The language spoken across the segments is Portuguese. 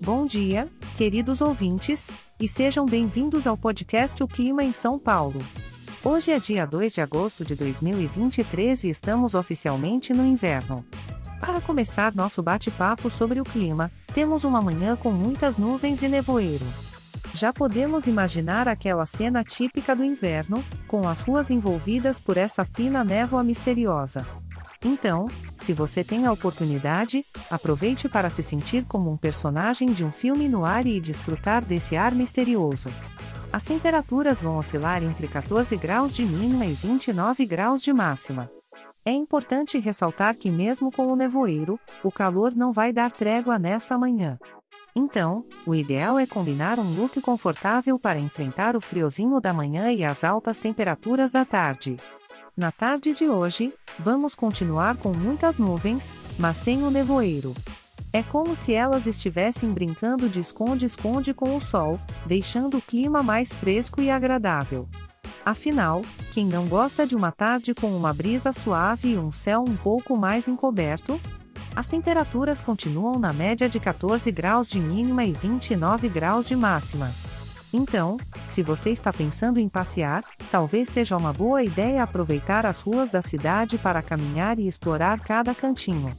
Bom dia, queridos ouvintes, e sejam bem-vindos ao podcast O Clima em São Paulo. Hoje é dia 2 de agosto de 2023 e estamos oficialmente no inverno. Para começar nosso bate-papo sobre o clima, temos uma manhã com muitas nuvens e nevoeiro. Já podemos imaginar aquela cena típica do inverno, com as ruas envolvidas por essa fina névoa misteriosa. Então, se você tem a oportunidade, aproveite para se sentir como um personagem de um filme no ar e desfrutar desse ar misterioso. As temperaturas vão oscilar entre 14 graus de mínima e 29 graus de máxima. É importante ressaltar que, mesmo com o nevoeiro, o calor não vai dar trégua nessa manhã. Então, o ideal é combinar um look confortável para enfrentar o friozinho da manhã e as altas temperaturas da tarde. Na tarde de hoje, vamos continuar com muitas nuvens, mas sem o nevoeiro. É como se elas estivessem brincando de esconde-esconde com o sol, deixando o clima mais fresco e agradável. Afinal, quem não gosta de uma tarde com uma brisa suave e um céu um pouco mais encoberto? As temperaturas continuam na média de 14 graus de mínima e 29 graus de máxima. Então, se você está pensando em passear, talvez seja uma boa ideia aproveitar as ruas da cidade para caminhar e explorar cada cantinho.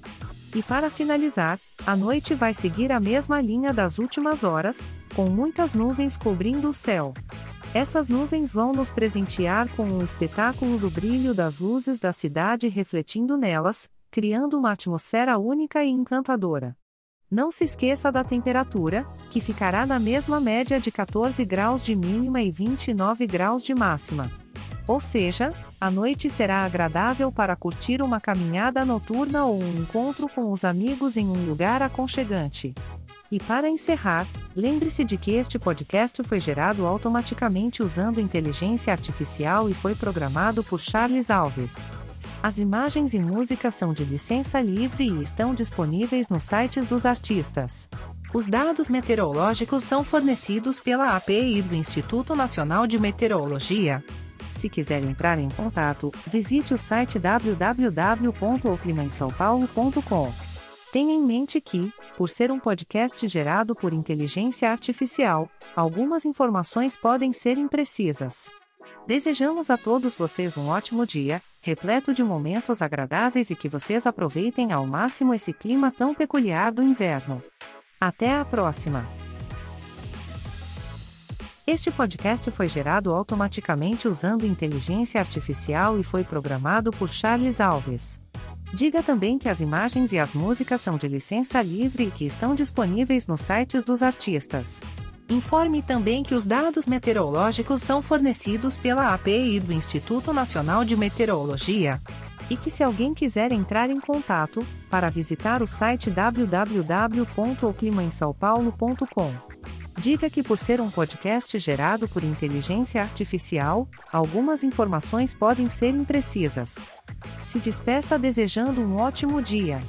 E para finalizar, a noite vai seguir a mesma linha das últimas horas, com muitas nuvens cobrindo o céu. Essas nuvens vão nos presentear com um espetáculo do brilho das luzes da cidade refletindo nelas, criando uma atmosfera única e encantadora. Não se esqueça da temperatura, que ficará na mesma média de 14 graus de mínima e 29 graus de máxima. Ou seja, a noite será agradável para curtir uma caminhada noturna ou um encontro com os amigos em um lugar aconchegante. E para encerrar, lembre-se de que este podcast foi gerado automaticamente usando inteligência artificial e foi programado por Charles Alves. As imagens e músicas são de licença livre e estão disponíveis nos sites dos artistas. Os dados meteorológicos são fornecidos pela API do Instituto Nacional de Meteorologia. Se quiser entrar em contato, visite o site www.oclimaemsaopaulo.com. Tenha em mente que, por ser um podcast gerado por inteligência artificial, algumas informações podem ser imprecisas. Desejamos a todos vocês um ótimo dia, repleto de momentos agradáveis e que vocês aproveitem ao máximo esse clima tão peculiar do inverno. Até a próxima! Este podcast foi gerado automaticamente usando inteligência artificial e foi programado por Charles Alves. Diga também que as imagens e as músicas são de licença livre e que estão disponíveis nos sites dos artistas. Informe também que os dados meteorológicos são fornecidos pela API do Instituto Nacional de Meteorologia. E que se alguém quiser entrar em contato, para visitar o site www.oclimaemsaopaulo.com. Diga que por ser um podcast gerado por inteligência artificial, algumas informações podem ser imprecisas. Se despeça desejando um ótimo dia.